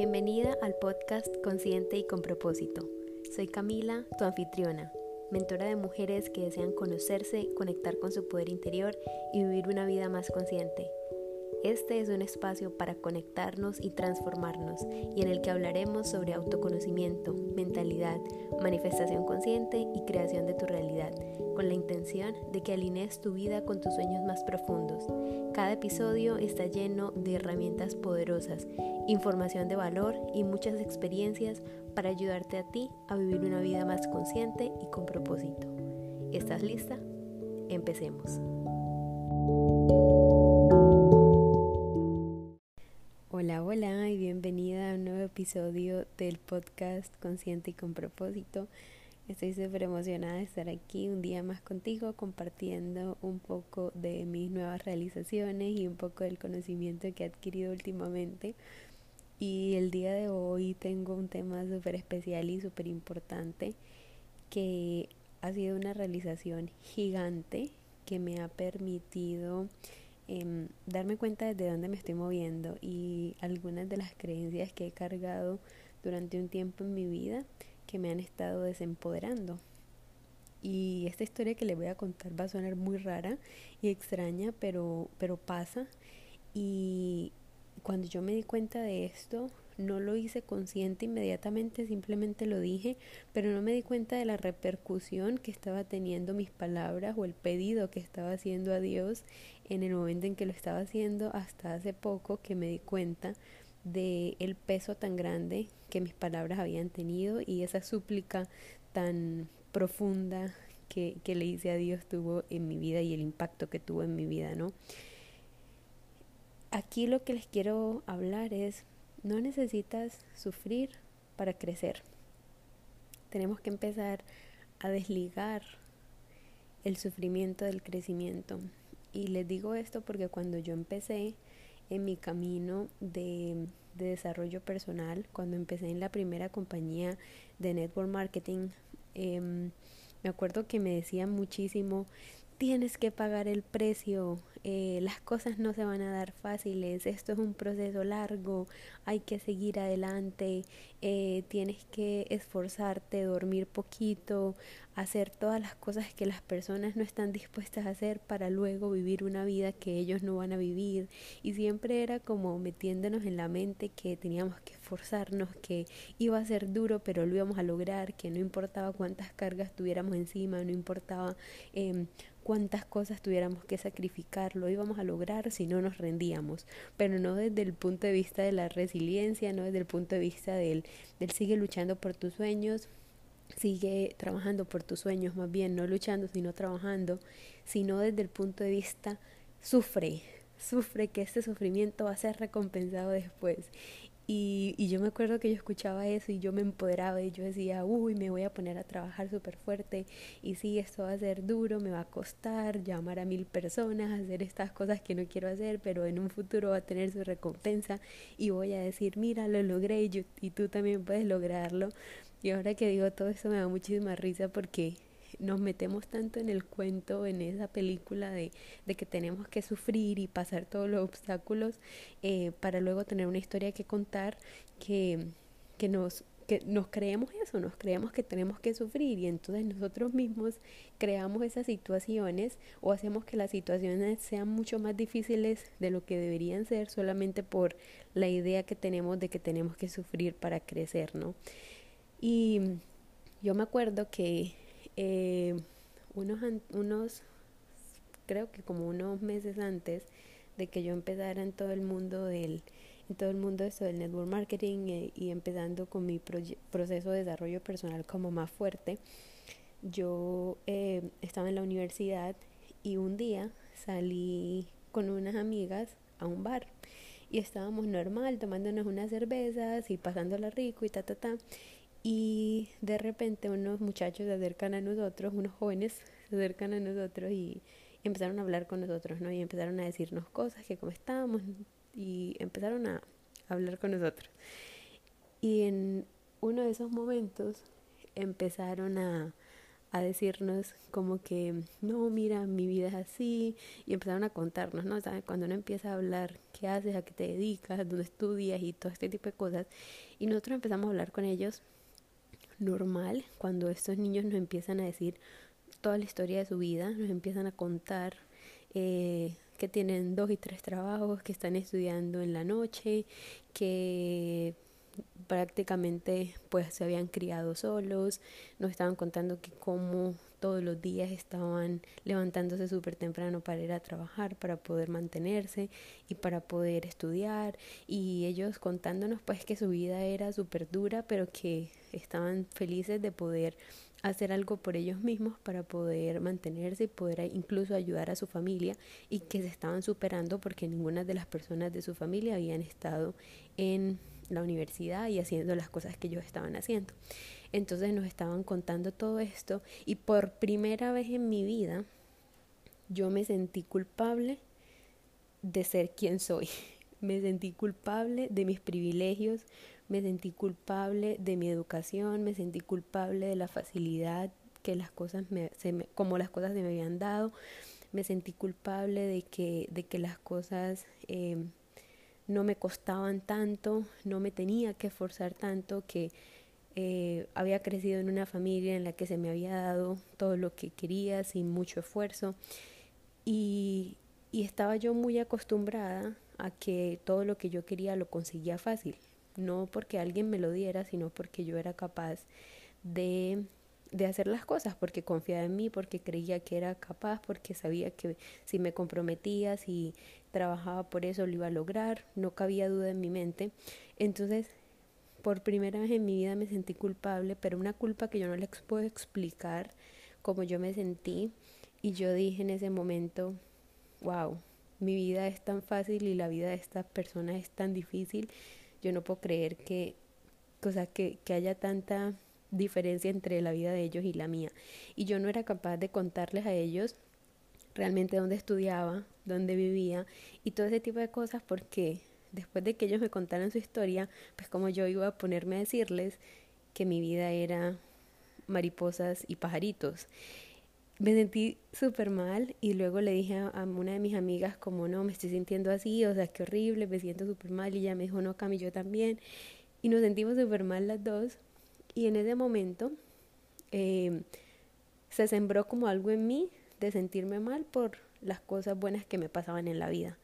Bienvenida al podcast Consciente y con propósito. Soy Camila, tu anfitriona, mentora de mujeres que desean conocerse, conectar con su poder interior y vivir una vida más consciente. Este es un espacio para conectarnos y transformarnos y en el que hablaremos sobre autoconocimiento, mentalidad, manifestación consciente y creación de tu realidad, con la intención de que alinees tu vida con tus sueños más profundos. Cada episodio está lleno de herramientas poderosas, información de valor y muchas experiencias para ayudarte a ti a vivir una vida más consciente y con propósito. ¿Estás lista? Empecemos. Episodio del podcast Consciente y con propósito. Estoy súper emocionada de estar aquí un día más contigo compartiendo un poco de mis nuevas realizaciones y un poco del conocimiento que he adquirido últimamente. Y el día de hoy tengo un tema súper especial y súper importante que ha sido una realización gigante que me ha permitido em, darme cuenta de dónde me estoy moviendo y algunas de las creencias que he cargado durante un tiempo en mi vida que me han estado desempoderando. Y esta historia que les voy a contar va a sonar muy rara y extraña, pero, pero pasa. Y cuando yo me di cuenta de esto, no lo hice consciente inmediatamente, simplemente lo dije, pero no me di cuenta de la repercusión que estaba teniendo mis palabras o el pedido que estaba haciendo a Dios en el momento en que lo estaba haciendo hasta hace poco que me di cuenta de el peso tan grande que mis palabras habían tenido y esa súplica tan profunda que, que le hice a Dios tuvo en mi vida y el impacto que tuvo en mi vida, ¿no? Aquí lo que les quiero hablar es, no necesitas sufrir para crecer. Tenemos que empezar a desligar el sufrimiento del crecimiento. Y les digo esto porque cuando yo empecé en mi camino de, desarrollo personal, cuando empecé en la primera compañía de network marketing, em, me acuerdo que me decían muchísimo, tienes que pagar el precio, eh, las cosas no se van a dar fáciles, esto es un proceso largo, hay que seguir adelante, eh, tienes que esforzarte, dormir poquito, hacer todas las cosas que las personas no están dispuestas a hacer para luego vivir una vida que ellos no van a vivir. Y siempre era como metiéndonos en la mente que teníamos que esforzarnos, que iba a ser duro, pero lo íbamos a lograr, que no importaba cuántas cargas tuviéramos encima, no importaba eh, cuántas cosas tuviéramos que sacrificar, lo íbamos a lograr si no nos rendíamos, pero no desde el punto de vista de la resiliencia, no desde el punto de vista del, del sigue luchando por tus sueños, sigue trabajando por tus sueños, más bien no luchando, sino trabajando, sino desde el punto de vista sufre, sufre que este sufrimiento va a ser recompensado después. Y, y, yo me acuerdo que yo escuchaba eso y yo me empoderaba y yo decía, uy, me voy a poner a trabajar súper fuerte y sí, esto va a ser duro, me va a costar llamar a mil personas, hacer estas cosas que no quiero hacer, pero en un futuro va a tener su recompensa y voy a decir, mira, lo logré y, yo, y tú también puedes lograrlo. Y ahora que digo todo esto me da muchísima risa porque nos metemos tanto en el cuento, en esa película de, de que tenemos que sufrir y pasar todos los obstáculos eh, para luego tener una historia que contar que, que nos que nos creemos eso, nos creemos que tenemos que sufrir y entonces nosotros mismos creamos esas situaciones o hacemos que las situaciones sean mucho más difíciles de lo que deberían ser solamente por la idea que tenemos de que tenemos que sufrir para crecer, ¿no? Y yo me acuerdo que eh, unos, unos, creo que como unos meses antes de que yo empezara en todo el mundo del, en todo el mundo esto del network marketing eh, y empezando con mi proceso de desarrollo personal como más fuerte, yo eh, estaba en la universidad y un día salí con unas amigas a un bar y estábamos normal tomándonos unas cervezas y pasándola rico y ta ta ta y de repente unos muchachos se acercan a nosotros, unos jóvenes se acercan a nosotros y empezaron a hablar con nosotros, ¿no? Y empezaron a decirnos cosas, que cómo estábamos, y empezaron a hablar con nosotros. Y en uno de esos momentos empezaron a, a decirnos como que, no, mira, mi vida es así, y empezaron a contarnos, ¿no? Cuando uno empieza a hablar qué haces, a qué te dedicas, dónde estudias y todo este tipo de cosas, y nosotros empezamos a hablar con ellos normal, cuando estos niños nos empiezan a decir toda la historia de su vida, nos empiezan a contar eh, que tienen dos y tres trabajos, que están estudiando en la noche, que prácticamente pues se habían criado solos, nos estaban contando que como todos los días estaban levantándose súper temprano para ir a trabajar, para poder mantenerse y para poder estudiar. Y ellos contándonos pues que su vida era súper dura pero que estaban felices de poder hacer algo por ellos mismos para poder mantenerse y poder incluso ayudar a su familia y que se estaban superando porque ninguna de las personas de su familia habían estado en la universidad y haciendo las cosas que ellos estaban haciendo. Entonces nos estaban contando todo esto y por primera vez en mi vida yo me sentí culpable de ser quien soy. Me sentí culpable de mis privilegios, me sentí culpable de mi educación, me sentí culpable de la facilidad que las cosas me, como las cosas se me habían dado, me sentí culpable de que, de que las cosas eh, no me costaban tanto, no me tenía que esforzar tanto, que eh, había crecido en una familia en la que se me había dado todo lo que quería sin mucho esfuerzo. Y, y estaba yo muy acostumbrada a que todo lo que yo quería lo conseguía fácil, no porque alguien me lo diera, sino porque yo era capaz de de hacer las cosas porque confiaba en mí, porque creía que era capaz, porque sabía que si me comprometía, si trabajaba por eso lo iba a lograr, no cabía duda en mi mente. Entonces, por primera vez en mi vida me sentí culpable, pero una culpa que yo no les puedo explicar como yo me sentí. Y yo dije en ese momento, wow, mi vida es tan fácil y la vida de estas personas es tan difícil. Yo no puedo creer que, cosa que, que haya tanta diferencia entre la vida de ellos y la mía. Y yo no era capaz de contarles a ellos realmente dónde estudiaba, dónde vivía y todo ese tipo de cosas porque después de que ellos me contaran su historia, pues como yo iba a ponerme a decirles que mi vida era mariposas y pajaritos. Me sentí súper mal y luego le dije a, una de mis amigas como no, me estoy sintiendo así, o sea, qué horrible, me siento súper mal y ella me dijo no, Cami, yo también. Y nos sentimos súper mal las dos y en ese momento eh, se sembró como algo en mí de sentirme mal por las cosas buenas que me pasaban en la vida.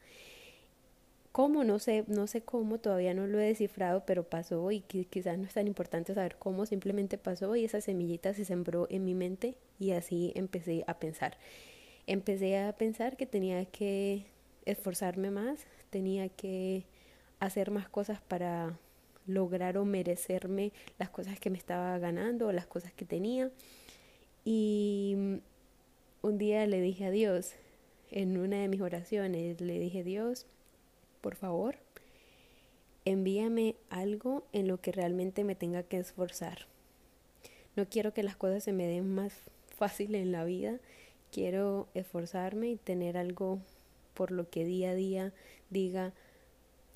¿Cómo? No sé, no sé cómo, todavía no lo he descifrado, pero pasó y quizás no es tan importante saber cómo, simplemente pasó y esa semillita se sembró en mi mente y así empecé a pensar. Empecé a pensar que tenía que esforzarme más, tenía que hacer más cosas para lograr o merecerme las cosas que me estaba ganando o las cosas que tenía. Y un día le dije a Dios, en una de mis oraciones, le dije, Dios, por favor, envíame algo en lo que realmente me tenga que esforzar. No quiero que las cosas se me den más fácil en la vida, quiero esforzarme y tener algo por lo que día a día diga,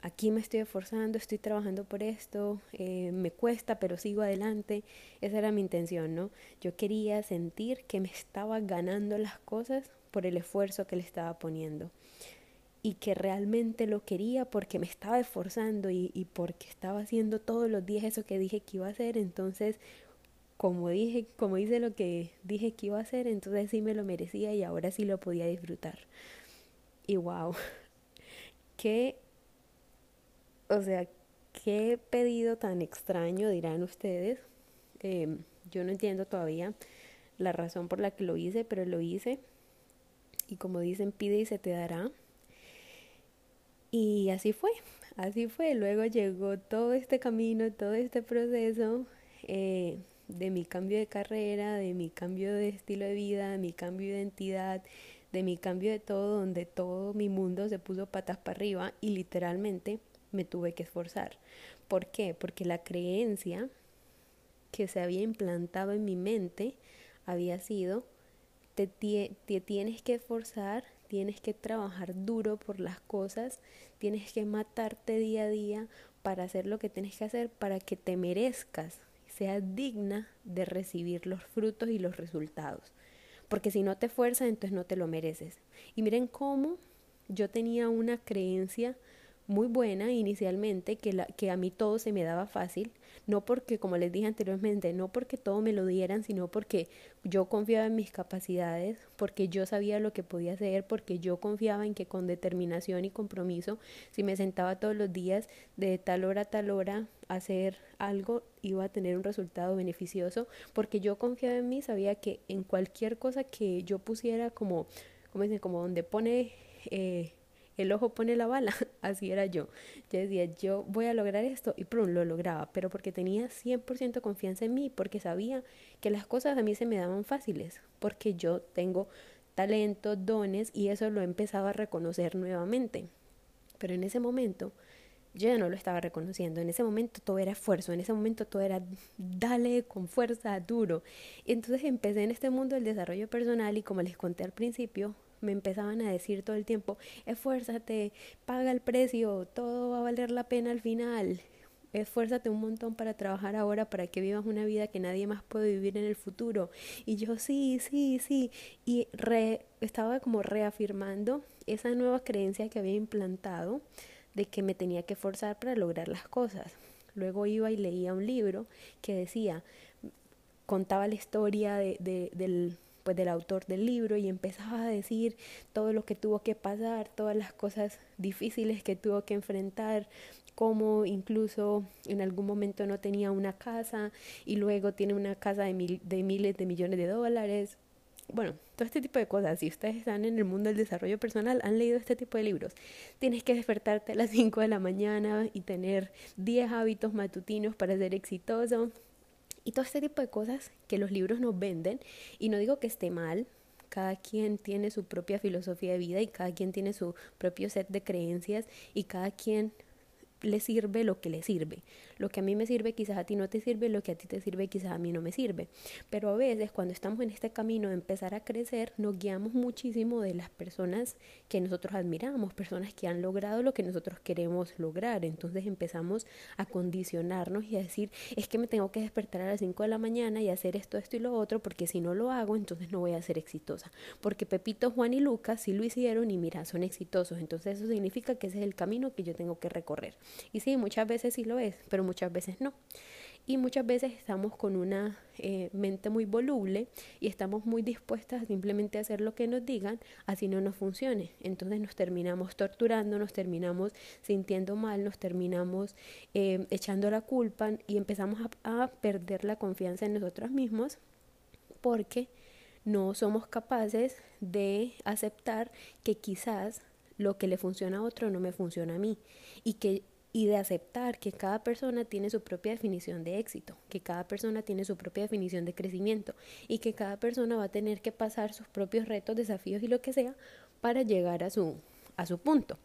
aquí me estoy esforzando, estoy trabajando por esto, eh, me cuesta, pero sigo adelante. Esa era mi intención, ¿no? Yo quería sentir que me estaba ganando las cosas por el esfuerzo que le estaba poniendo y que realmente lo quería porque me estaba esforzando y, porque estaba haciendo todos los días eso que dije que iba a hacer, entonces como dije, como hice lo que dije que iba a hacer, entonces sí me lo merecía y ahora sí lo podía disfrutar. Y wow, qué o sea, qué pedido tan extraño dirán ustedes. Eh, yo no entiendo todavía la razón por la que lo hice, pero lo hice. Y como dicen, pide y se te dará. Y así fue, así fue. Luego llegó todo este camino, todo este proceso eh, de mi cambio de carrera, de mi cambio de estilo de vida, de mi cambio de identidad, de mi cambio de todo, donde todo mi mundo se puso patas para arriba y literalmente me tuve que esforzar. ¿Por qué? Porque la creencia que se había implantado en mi mente había sido, te, te, tienes que esforzar, tienes que trabajar duro por las cosas, tienes que matarte día a día para hacer lo que tienes que hacer para que te merezcas sea digna de recibir los frutos y los resultados. Porque si no te fuerzas, entonces no te lo mereces. Y miren cómo yo tenía una creencia muy buena inicialmente, que, la, que a mí todo se me daba fácil, no porque, como les dije anteriormente, no porque todo me lo dieran, sino porque yo confiaba en mis capacidades, porque yo sabía lo que podía hacer, porque yo confiaba en que con determinación y compromiso, si me sentaba todos los días de tal hora a tal hora a hacer algo, iba a tener un resultado beneficioso, porque yo confiaba en mí, sabía que en cualquier cosa que yo pusiera como, como dicen, como donde pone... Eh, el ojo pone la bala, así era yo. Yo decía, yo voy a lograr esto y prum, lo lograba, pero porque tenía 100% confianza en mí, porque sabía que las cosas a mí se me daban fáciles, porque yo tengo talento, dones y eso lo empezaba a reconocer nuevamente. Pero en ese momento yo ya no lo estaba reconociendo. En ese momento todo era esfuerzo, en ese momento todo era dale con fuerza, duro. Y entonces empecé en este mundo del desarrollo personal y como les conté al principio, me empezaban a decir todo el tiempo, esfuérzate, paga el precio, todo va a valer la pena al final. Esfuérzate un montón para trabajar ahora para que vivas una vida que nadie más puede vivir en el futuro. Y yo sí, sí, sí. Y re, estaba como reafirmando esa nueva creencia que había implantado de que me tenía que forzar para lograr las cosas. Luego iba y leía un libro que decía, contaba la historia de, de, del pues del autor del libro y empezaba a decir todo lo que tuvo que pasar, todas las cosas difíciles que tuvo que enfrentar, como incluso en algún momento no tenía una casa y luego tiene una casa de, mil, de miles de millones de dólares. Bueno, todo este tipo de cosas. Si ustedes están en el mundo del desarrollo personal, han leído este tipo de libros. Tienes que despertarte a las 5 de la mañana y tener 10 hábitos matutinos para ser exitoso y todo este tipo de cosas que los libros nos venden. Y no digo que esté mal, cada quien tiene su propia filosofía de vida y cada quien tiene su propio set de creencias y cada quien le sirve lo que le sirve. Lo que a mí me sirve quizás a ti no te sirve, lo que a ti te sirve quizás a mí no me sirve. Pero a veces cuando estamos en este camino de empezar a crecer, nos guiamos muchísimo de las personas que nosotros admiramos, personas que han logrado lo que nosotros queremos lograr. Entonces empezamos a condicionarnos y a decir, es que me tengo que despertar a las 5 de la mañana y hacer esto, esto y lo otro, porque si no lo hago, entonces no voy a ser exitosa. Porque Pepito, Juan y Lucas sí lo hicieron y mira, son exitosos. Entonces eso significa que ese es el camino que yo tengo que recorrer. Y sí, muchas veces sí lo es, pero muchas veces no. Y muchas veces estamos con una eh, mente muy voluble y estamos muy dispuestas a simplemente hacer lo que nos digan, así no nos funcione. Entonces nos terminamos torturando, nos terminamos sintiendo mal, nos terminamos eh, echando la culpa y empezamos a, a perder la confianza en nosotros mismos porque no somos capaces de aceptar que quizás lo que le funciona a otro no me funciona a mí y que y de aceptar que cada persona tiene su propia definición de éxito, que cada persona tiene su propia definición de crecimiento y que cada persona va a tener que pasar sus propios retos, desafíos y lo que sea para llegar a su, a su punto.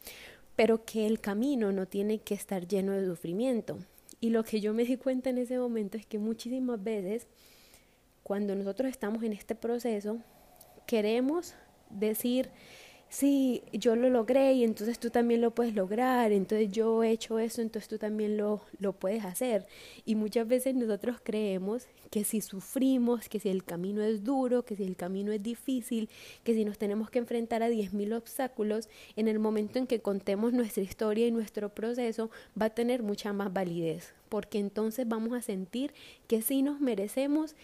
Pero que el camino no tiene que estar lleno de sufrimiento. Y lo que yo me di cuenta en ese momento es que muchísimas veces cuando nosotros estamos en este proceso queremos decir sí, yo lo logré y entonces tú también lo puedes lograr, entonces yo he hecho eso, entonces tú también lo, lo puedes hacer. Y muchas veces nosotros creemos que si sufrimos, que si el camino es duro, que si el camino es difícil, que si nos tenemos que enfrentar a 10.000 obstáculos, en el momento en que contemos nuestra historia y nuestro proceso va a tener mucha más validez, porque entonces vamos a sentir que sí nos merecemos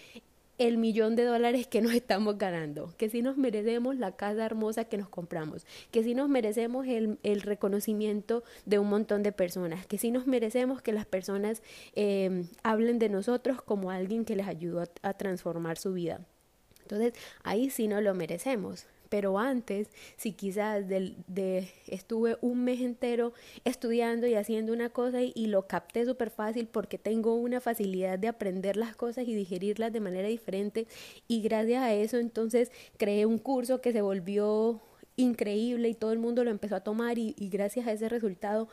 el millón de dólares que nos estamos ganando, que si nos merecemos la casa hermosa que nos compramos, que si nos merecemos el, el reconocimiento de un montón de personas, que si nos merecemos que las personas eh, hablen de nosotros como alguien que les ayudó a transformar su vida. Entonces, ahí sí no lo merecemos pero antes, si quizás de, de, estuve un mes entero estudiando y haciendo una cosa y, lo capté súper fácil porque tengo una facilidad de aprender las cosas y digerirlas de manera diferente y gracias a eso entonces creé un curso que se volvió increíble y todo el mundo lo empezó a tomar y, gracias a ese resultado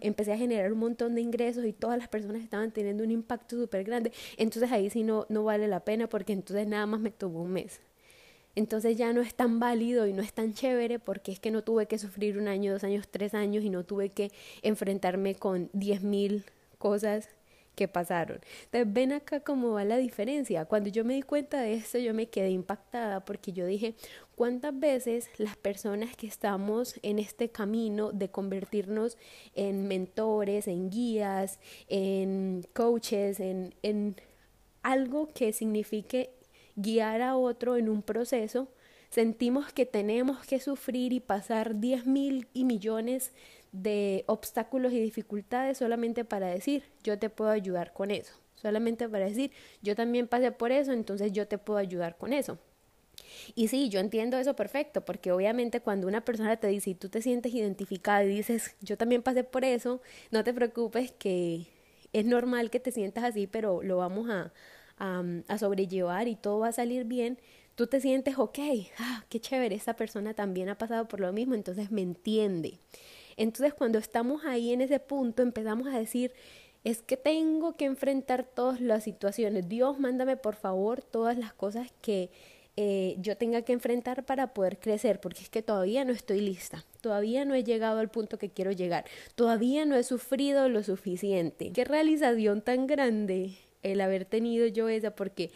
empecé a generar un montón de ingresos y todas las personas estaban teniendo un impacto súper grande. Entonces ahí sí no, no vale la pena porque entonces nada más me tomó un mes entonces ya no es tan válido y no es tan chévere porque es que no tuve que sufrir un año, dos años, tres años y no tuve que enfrentarme con diez mil cosas que pasaron. Entonces ven acá cómo va la diferencia. Cuando yo me di cuenta de esto, yo me quedé impactada porque yo dije, ¿cuántas veces las personas que estamos en este camino de convertirnos en mentores, en guías, en coaches, en, en algo que signifique guiar a otro en un proceso, sentimos que tenemos que sufrir y pasar diez mil y millones de obstáculos y dificultades solamente para decir, yo te puedo ayudar con eso. Solamente para decir, yo también pasé por eso, entonces yo te puedo ayudar con eso. Y sí, yo entiendo eso perfecto, porque obviamente cuando una persona te dice y tú te sientes identificada y dices, yo también pasé por eso, no te preocupes que es normal que te sientas así, pero lo vamos a, a, sobrellevar y todo va a salir bien. Tú te sientes, ok, ah, qué chévere, esa persona también ha pasado por lo mismo, entonces me entiende. Entonces cuando estamos ahí en ese punto empezamos a decir, es que tengo que enfrentar todas las situaciones. Dios, mándame por favor todas las cosas que eh, yo tenga que enfrentar para poder crecer, porque es que todavía no estoy lista, todavía no he llegado al punto que quiero llegar, todavía no he sufrido lo suficiente. Qué realización tan grande el haber tenido yo esa, porque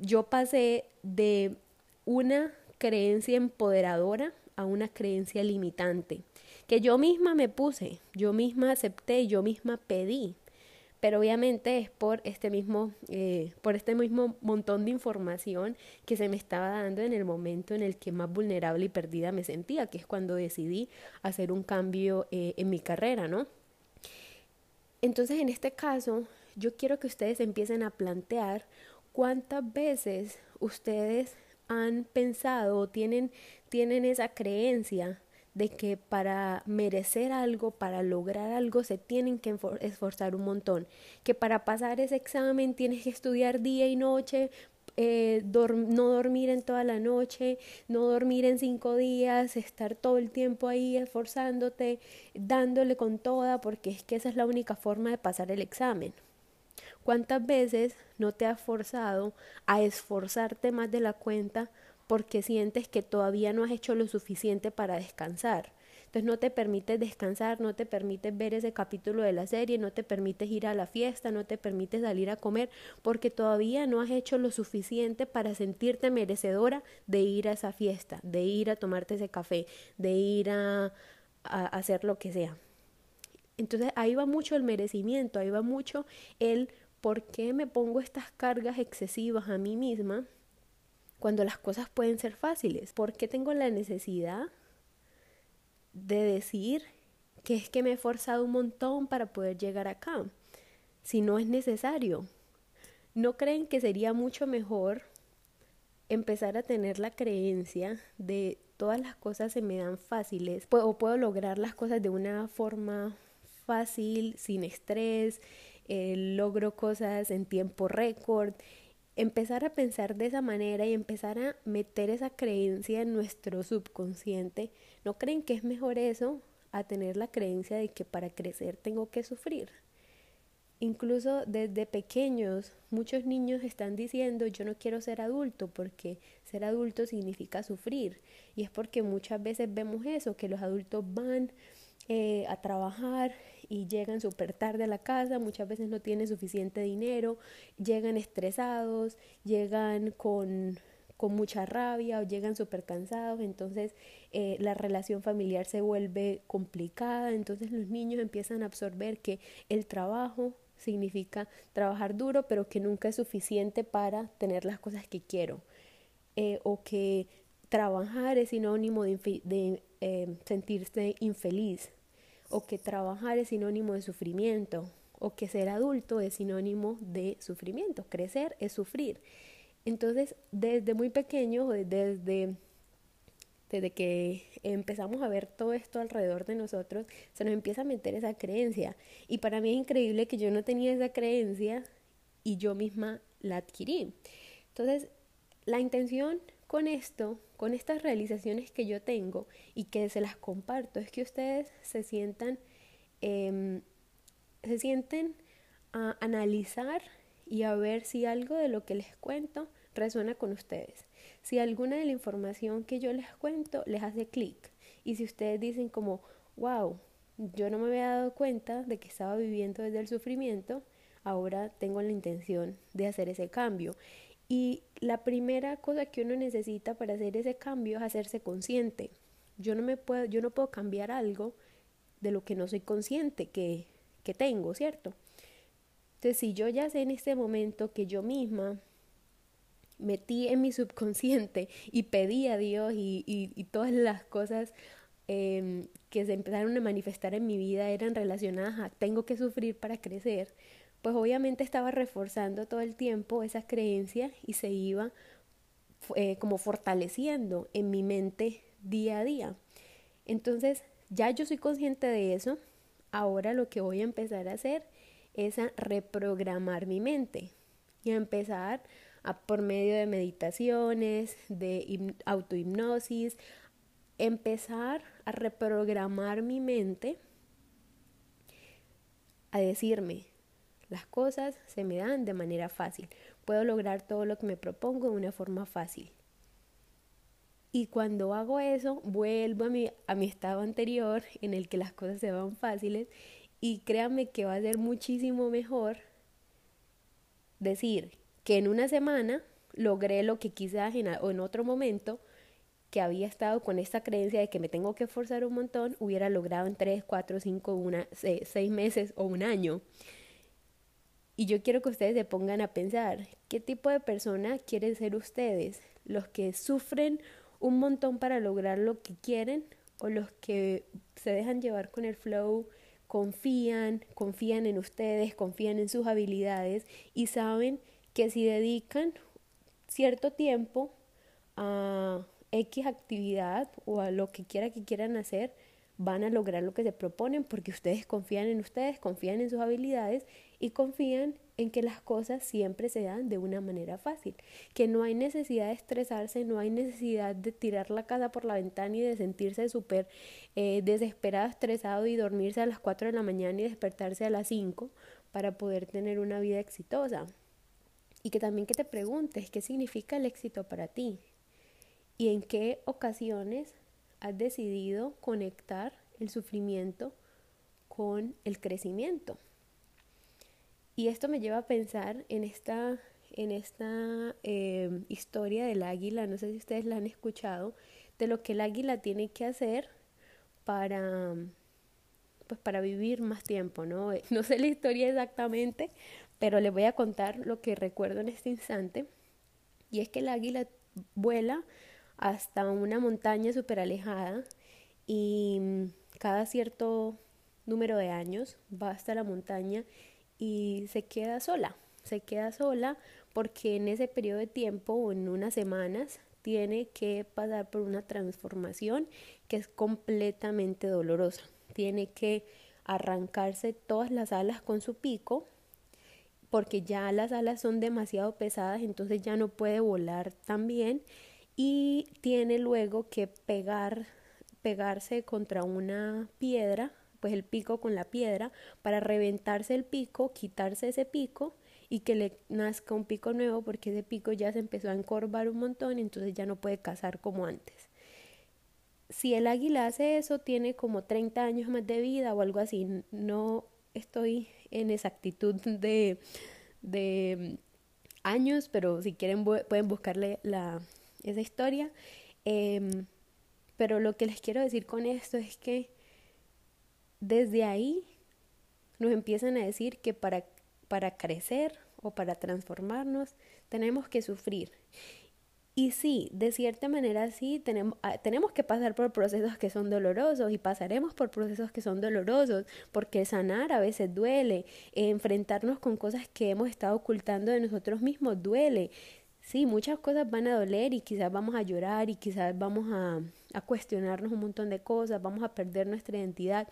yo pasé de una creencia empoderadora a una creencia limitante que yo misma me puse, yo misma acepté, yo misma pedí. Pero obviamente es por este mismo, eh, por este mismo montón de información que se me estaba dando en el momento en el que más vulnerable y perdida me sentía, que es cuando decidí hacer un cambio eh, en mi carrera, ¿no? Entonces, en este caso, yo quiero que ustedes empiecen a plantear cuántas veces ustedes han pensado o tienen, tienen esa creencia de que para merecer algo, para lograr algo, se tienen que esforzar un montón, que para pasar ese examen tienes que estudiar día y noche, eh, no dormir en toda la noche, no dormir en cinco días, estar todo el tiempo ahí esforzándote, dándole con toda, porque es que esa es la única forma de pasar el examen. ¿Cuántas veces no te has forzado a esforzarte más de la cuenta porque sientes que todavía no has hecho lo suficiente para descansar. Entonces no te permites descansar, no te permites ver ese capítulo de la serie, no te permites ir a la fiesta, no te permites salir a comer, porque todavía no has hecho lo suficiente para sentirte merecedora de ir a esa fiesta, de ir a tomarte ese café, de ir a, a hacer lo que sea. Entonces ahí va mucho el merecimiento, ahí va mucho el por qué me pongo estas cargas excesivas a mí misma cuando las cosas pueden ser fáciles? ¿Por qué tengo la necesidad de decir que es que me he forzado un montón para poder llegar acá? Si no es necesario. ¿No creen que sería mucho mejor empezar a tener la creencia de todas las cosas se me dan fáciles o puedo lograr las cosas de una forma fácil, sin estrés, eh, logro cosas en tiempo récord empezar a pensar de esa manera y empezar a meter esa creencia en nuestro subconsciente, ¿no creen que es mejor eso a tener la creencia de que para crecer tengo que sufrir? Incluso desde pequeños muchos niños están diciendo yo no quiero ser adulto porque ser adulto significa sufrir y es porque muchas veces vemos eso, que los adultos van eh, a trabajar y llegan súper tarde a la casa, muchas veces no tienen suficiente dinero, llegan estresados, llegan con, con mucha rabia o llegan súper cansados, entonces eh, la relación familiar se vuelve complicada, entonces los niños empiezan a absorber que el trabajo significa trabajar duro, pero que nunca es suficiente para tener las cosas que quiero, eh, o que trabajar es sinónimo de, eh, sentirse infeliz, o que trabajar es sinónimo de sufrimiento, o que ser adulto es sinónimo de sufrimiento, crecer es sufrir. Entonces, desde muy pequeño, desde, desde que empezamos a ver todo esto alrededor de nosotros, se nos empieza a meter esa creencia. Y para mí es increíble que yo no tenía esa creencia y yo misma la adquirí. Entonces, la intención con esto, con estas realizaciones que yo tengo y que se las comparto, es que ustedes se sientan, em, se sienten a analizar y a ver si algo de lo que les cuento resuena con ustedes. Si alguna de la información que yo les cuento les hace clic y si ustedes dicen como, wow, yo no me había dado cuenta de que estaba viviendo desde el sufrimiento, ahora tengo la intención de hacer ese cambio. Y la primera cosa que uno necesita para hacer ese cambio es hacerse consciente. Yo no me puedo, yo no puedo cambiar algo de lo que no soy consciente que, que tengo, ¿cierto? Entonces, si yo ya sé en este momento que yo misma metí en mi subconsciente y pedí a Dios y, y, todas las cosas em, que se empezaron a manifestar en mi vida eran relacionadas a tengo que sufrir para crecer, pues obviamente estaba reforzando todo el tiempo esas creencias y se iba eh, como fortaleciendo en mi mente día a día. Entonces, ya yo soy consciente de eso, ahora lo que voy a empezar a hacer es a reprogramar mi mente y a empezar a, por medio de meditaciones, de autohipnosis, empezar a reprogramar mi mente a decirme, las cosas se me dan de manera fácil, puedo lograr todo lo que me propongo de una forma fácil. Y cuando hago eso, vuelvo a mi, a mi estado anterior en el que las cosas se van fáciles y créanme que va a ser muchísimo mejor decir que en una semana logré lo que quizás en, o en otro momento que había estado con esta creencia de que me tengo que esforzar un montón, hubiera logrado en 3, 4, 5, una, 6 meses o un año. Y yo quiero que ustedes se pongan a pensar, ¿qué tipo de persona quieren ser ustedes? ¿Los que sufren un montón para lograr lo que quieren o los que se dejan llevar con el flow, confían, confían en ustedes, confían en sus habilidades y saben que si dedican cierto tiempo a X actividad o a lo que quiera que quieran hacer, van a lograr lo que se proponen porque ustedes confían en ustedes, confían en sus habilidades y confían en que las cosas siempre se dan de una manera fácil, que no hay necesidad de estresarse, no hay necesidad de tirar la casa por la ventana y de sentirse súper eh, desesperado, estresado y dormirse a las 4 de la mañana y despertarse a las 5 para poder tener una vida exitosa. Y que también que te preguntes qué significa el éxito para ti y en qué ocasiones has decidido conectar el sufrimiento con el crecimiento. Y esto me lleva a pensar en esta, en esta em, historia del águila, no sé si ustedes la han escuchado, de lo que el águila tiene que hacer para, pues para vivir más tiempo, ¿no? No sé la historia exactamente, pero les voy a contar lo que recuerdo en este instante. Y es que el águila vuela hasta una montaña súper alejada y mm, cada cierto número de años va hasta la montaña y se queda sola, se queda sola porque en ese periodo de tiempo o en unas semanas tiene que pasar por una transformación que es completamente dolorosa. Tiene que arrancarse todas las alas con su pico porque ya las alas son demasiado pesadas, entonces ya no puede volar tan bien y tiene luego que pegar, pegarse contra una piedra, pues el pico con la piedra, para reventarse el pico, quitarse ese pico y que le nazca un pico nuevo porque ese pico ya se empezó a encorvar un montón y entonces ya no puede cazar como antes. Si el águila hace eso, tiene como 30 años más de vida o algo así. No estoy en exactitud de, de años, pero si quieren pueden buscarle la, esa historia. Em, pero lo que les quiero decir con esto es que desde ahí nos empiezan a decir que para, para crecer o para transformarnos tenemos que sufrir. Y sí, de cierta manera sí, tenemos, ah, tenemos que pasar por procesos que son dolorosos y pasaremos por procesos que son dolorosos, porque sanar a veces duele, enfrentarnos con cosas que hemos estado ocultando de nosotros mismos duele, sí, muchas cosas van a doler y quizás vamos a llorar y quizás vamos a, cuestionarnos un montón de cosas, vamos a perder nuestra identidad,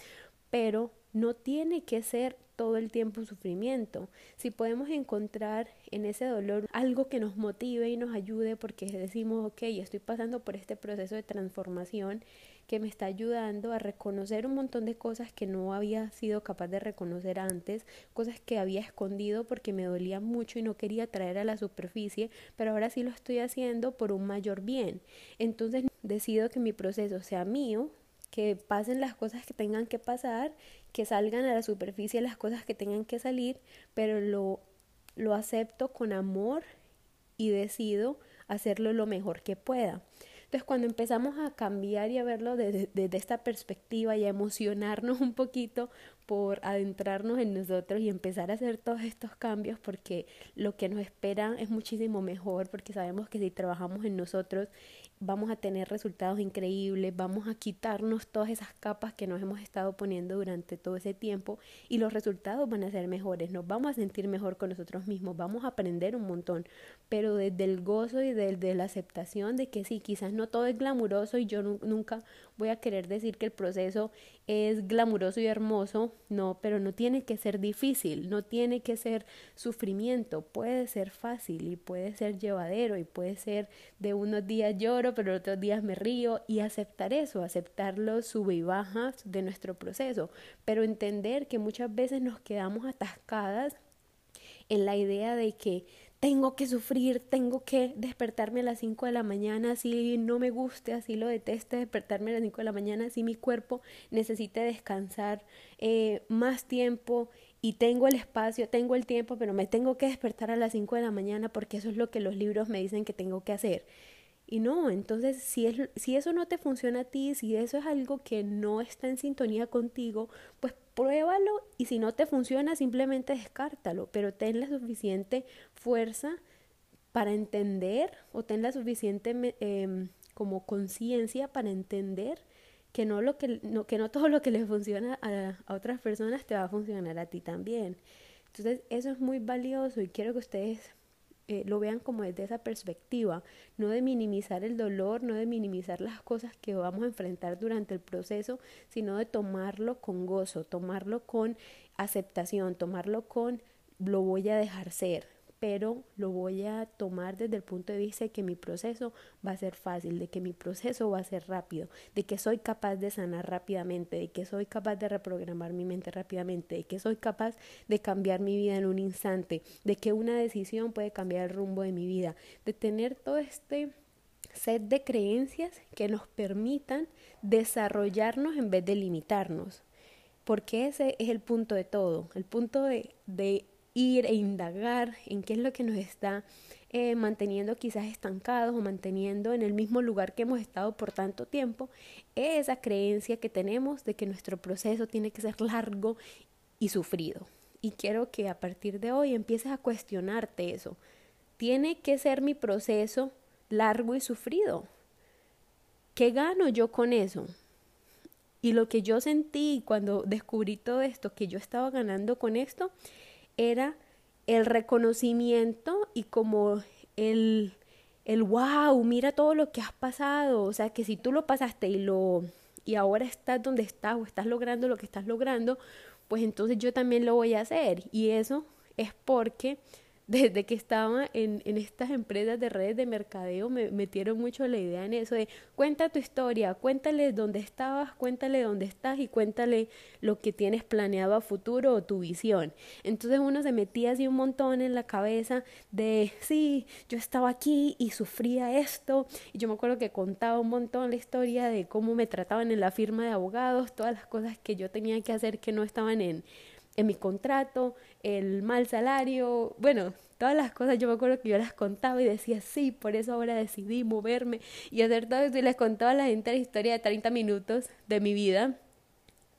pero no tiene que ser todo el tiempo sufrimiento. Si podemos encontrar en ese dolor algo que nos motive y nos ayude porque decimos, ok, estoy pasando por este proceso de transformación que me está ayudando a reconocer un montón de cosas que no había sido capaz de reconocer antes, cosas que había escondido porque me dolía mucho y no quería traer a la superficie, pero ahora sí lo estoy haciendo por un mayor bien. Entonces decido que mi proceso sea mío, que pasen las cosas que tengan que pasar, que salgan a la superficie las cosas que tengan que salir, pero lo, lo acepto con amor y decido hacerlo lo mejor que pueda. Entonces, cuando empezamos a cambiar y a verlo desde, esta perspectiva y a emocionarnos un poquito por adentrarnos en nosotros y empezar a hacer todos estos cambios, porque lo que nos espera es muchísimo mejor, porque sabemos que si trabajamos en nosotros vamos a tener resultados increíbles, vamos a quitarnos todas esas capas que nos hemos estado poniendo durante todo ese tiempo y los resultados van a ser mejores, nos vamos a sentir mejor con nosotros mismos, vamos a aprender un montón, pero desde el gozo y desde la aceptación de que sí, quizás no todo es glamuroso y yo nunca voy a querer decir que el proceso es glamuroso y hermoso, no, pero no tiene que ser difícil, no tiene que ser sufrimiento, puede ser fácil y puede ser llevadero y puede ser de unos días lloro, pero otros días me río y aceptar eso, aceptar los sube y bajas de nuestro proceso, pero entender que muchas veces nos quedamos atascadas en la idea de que tengo que sufrir, tengo que despertarme a las 5 de la mañana, así no me guste, así lo deteste, despertarme a las 5 de la mañana, así mi cuerpo necesite descansar eh, más tiempo y tengo el espacio, tengo el tiempo, pero me tengo que despertar a las 5 de la mañana porque eso es lo que los libros me dicen que tengo que hacer. Y no, entonces si, es, si eso no te funciona a ti, si eso es algo que no está en sintonía contigo, pues pruébalo y si no te funciona, simplemente descártalo, pero ten la suficiente fuerza para entender o ten la suficiente em, como conciencia para entender que no, lo que, no, que no todo lo que le funciona a, a otras personas te va a funcionar a ti también. Entonces eso es muy valioso y quiero que ustedes eh, lo vean como desde esa perspectiva, no de minimizar el dolor, no de minimizar las cosas que vamos a enfrentar durante el proceso, sino de tomarlo con gozo, tomarlo con aceptación, tomarlo con lo voy a dejar ser, pero lo voy a tomar desde el punto de vista de que mi proceso va a ser fácil, de que mi proceso va a ser rápido, de que soy capaz de sanar rápidamente, de que soy capaz de reprogramar mi mente rápidamente, de que soy capaz de cambiar mi vida en un instante, de que una decisión puede cambiar el rumbo de mi vida, de tener todo este set de creencias que nos permitan desarrollarnos en vez de limitarnos. Porque ese es el punto de todo, el punto de, de ir e indagar en qué es lo que nos está eh, manteniendo quizás estancados o manteniendo en el mismo lugar que hemos estado por tanto tiempo, esa creencia que tenemos de que nuestro proceso tiene que ser largo y sufrido. Y quiero que a partir de hoy empieces a cuestionarte eso. ¿Tiene que ser mi proceso largo y sufrido? ¿Qué gano yo con eso? Y lo que yo sentí cuando descubrí todo esto, que yo estaba ganando con esto, era el reconocimiento y como el, el wow, mira todo lo que has pasado, o sea, que si tú lo pasaste y lo y ahora estás donde estás o estás logrando lo que estás logrando, pues entonces yo también lo voy a hacer. Y eso es porque desde que estaba en, en, estas empresas de redes de mercadeo me metieron mucho la idea en eso de cuenta tu historia, cuéntale dónde estabas, cuéntale dónde estás y cuéntale lo que tienes planeado a futuro o tu visión. Entonces uno se metía así un montón en la cabeza de sí, yo estaba aquí y sufría esto y yo me acuerdo que contaba un montón la historia de cómo me trataban en la firma de abogados, todas las cosas que yo tenía que hacer que no estaban en en mi contrato, el mal salario, bueno, todas las cosas. Yo me acuerdo que yo las contaba y decía, sí, por eso ahora decidí moverme y hacer todo eso y les contaba a la gente la historia de 30 minutos de mi vida,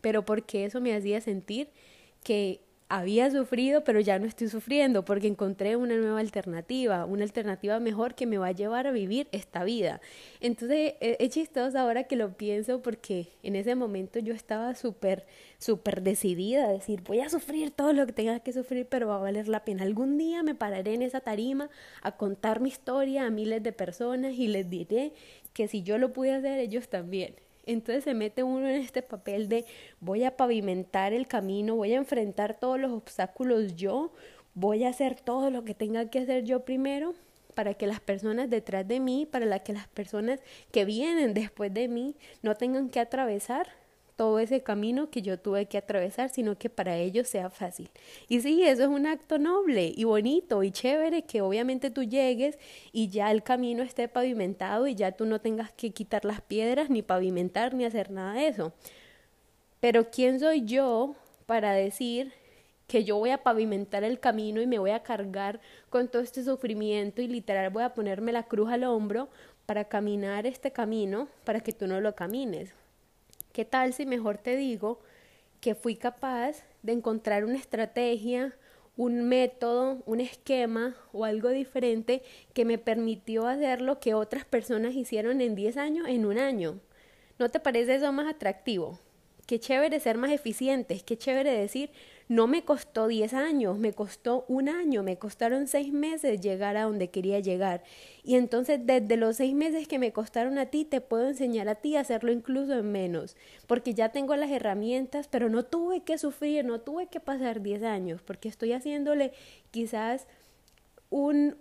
pero porque eso me hacía sentir que había sufrido, pero ya no estoy sufriendo porque encontré una nueva alternativa, una alternativa mejor que me va a llevar a vivir esta vida. Entonces e, es chistoso ahora que lo pienso porque en ese momento yo estaba súper, súper decidida a decir, voy a sufrir todo lo que tenga que sufrir, pero va a valer la pena. Algún día me pararé en esa tarima a contar mi historia a miles de personas y les diré que si yo lo pude hacer, ellos también. Entonces se mete uno en este papel de voy a pavimentar el camino, voy a enfrentar todos los obstáculos yo, voy a hacer todo lo que tenga que hacer yo primero para que las personas detrás de mí, para que las personas que vienen después de mí no tengan que atravesar todo ese camino que yo tuve que atravesar, sino que para ellos sea fácil. Y sí, eso es un acto noble y bonito y chévere que obviamente tú llegues y ya el camino esté pavimentado y ya tú no tengas que quitar las piedras ni pavimentar ni hacer nada de eso. Pero ¿quién soy yo para decir que yo voy a pavimentar el camino y me voy a cargar con todo este sufrimiento y literal voy a ponerme la cruz al hombro para caminar este camino para que tú no lo camines. ¿Qué tal si mejor te digo que fui capaz de encontrar una estrategia, un método, un esquema o algo diferente que me permitió hacer lo que otras personas hicieron en 10 años en un año? ¿No te parece eso más atractivo? Qué chévere ser más eficientes, qué chévere decir, no me costó 10 años, me costó un año, me costaron seis meses llegar a donde quería llegar. Y entonces desde los seis meses que me costaron a ti, te puedo enseñar a ti a hacerlo incluso en menos, porque ya tengo las herramientas, pero no tuve que sufrir, no tuve que pasar 10 años, porque estoy haciéndole quizás un,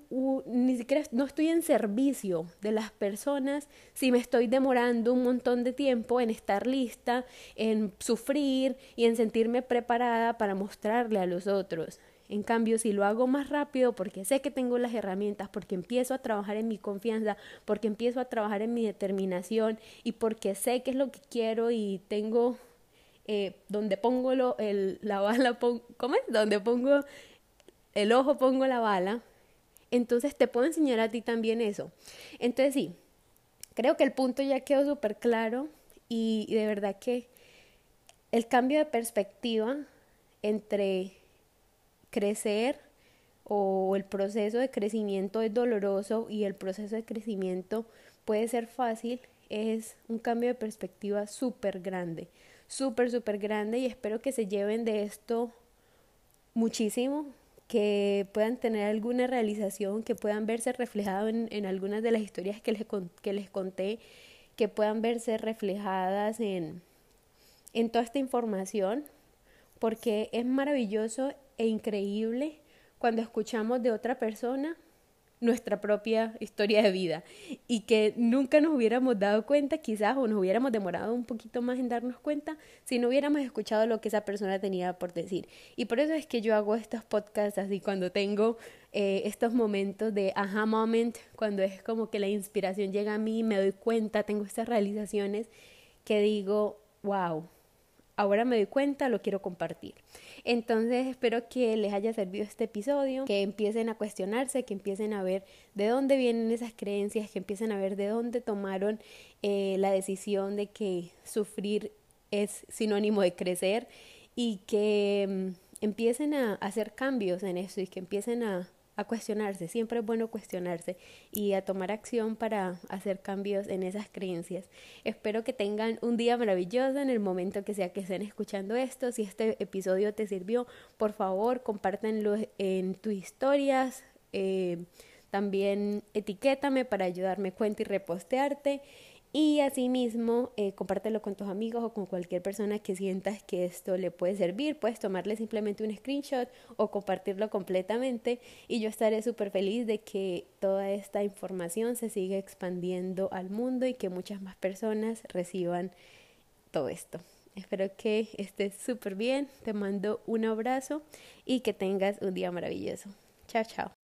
ni siquiera no estoy en servicio de las personas si me estoy demorando un montón de tiempo en estar lista, en sufrir y en sentirme preparada para mostrarle a los otros. En cambio, si lo hago más rápido porque sé que tengo las herramientas, porque empiezo a trabajar en mi confianza, porque empiezo a trabajar en mi determinación y porque sé qué es lo que quiero y tengo eh, donde pongo lo, el, la bala, ¿cómo es? Donde pongo el ojo, pongo la bala, entonces te puedo enseñar a ti también eso. Entonces sí, creo que el punto ya quedó súper claro y, de verdad que el cambio de perspectiva entre crecer o el proceso de crecimiento es doloroso y el proceso de crecimiento puede ser fácil, es un cambio de perspectiva súper grande, súper, súper grande y espero que se lleven de esto muchísimo, que puedan tener alguna realización, que puedan verse reflejado en, en algunas de las historias que les, que les conté, que puedan verse reflejadas en, en toda esta información, porque es maravilloso e increíble cuando escuchamos de otra persona nuestra propia historia de vida y que nunca nos hubiéramos dado cuenta quizás o nos hubiéramos demorado un poquito más en darnos cuenta si no hubiéramos escuchado lo que esa persona tenía por decir. Y por eso es que yo hago estos podcasts así cuando tengo eh, estos momentos de aha moment, cuando es como que la inspiración llega a mí, me doy cuenta, tengo estas realizaciones que digo, wow, ahora me doy cuenta, lo quiero compartir. Entonces espero que les haya servido este episodio, que empiecen a cuestionarse, que empiecen a ver de dónde vienen esas creencias, que empiecen a ver de dónde tomaron eh, la decisión de que sufrir es sinónimo de crecer y que mm, empiecen a hacer cambios en eso y que empiecen a, a cuestionarse, siempre es bueno cuestionarse y a tomar acción para hacer cambios en esas creencias. Espero que tengan un día maravilloso en el momento que sea que estén escuchando esto. Si este episodio te sirvió, por favor, compártanlo en tus historias. Eh, también etiquétame para ayudarme cuenta y repostearte. Y asimismo, eh, compártelo con tus amigos o con cualquier persona que sientas que esto le puede servir. Puedes tomarle simplemente un screenshot o compartirlo completamente. Y yo estaré súper feliz de que toda esta información se siga expandiendo al mundo y que muchas más personas reciban todo esto. Espero que estés súper bien. Te mando un abrazo y que tengas un día maravilloso. Chao, chao.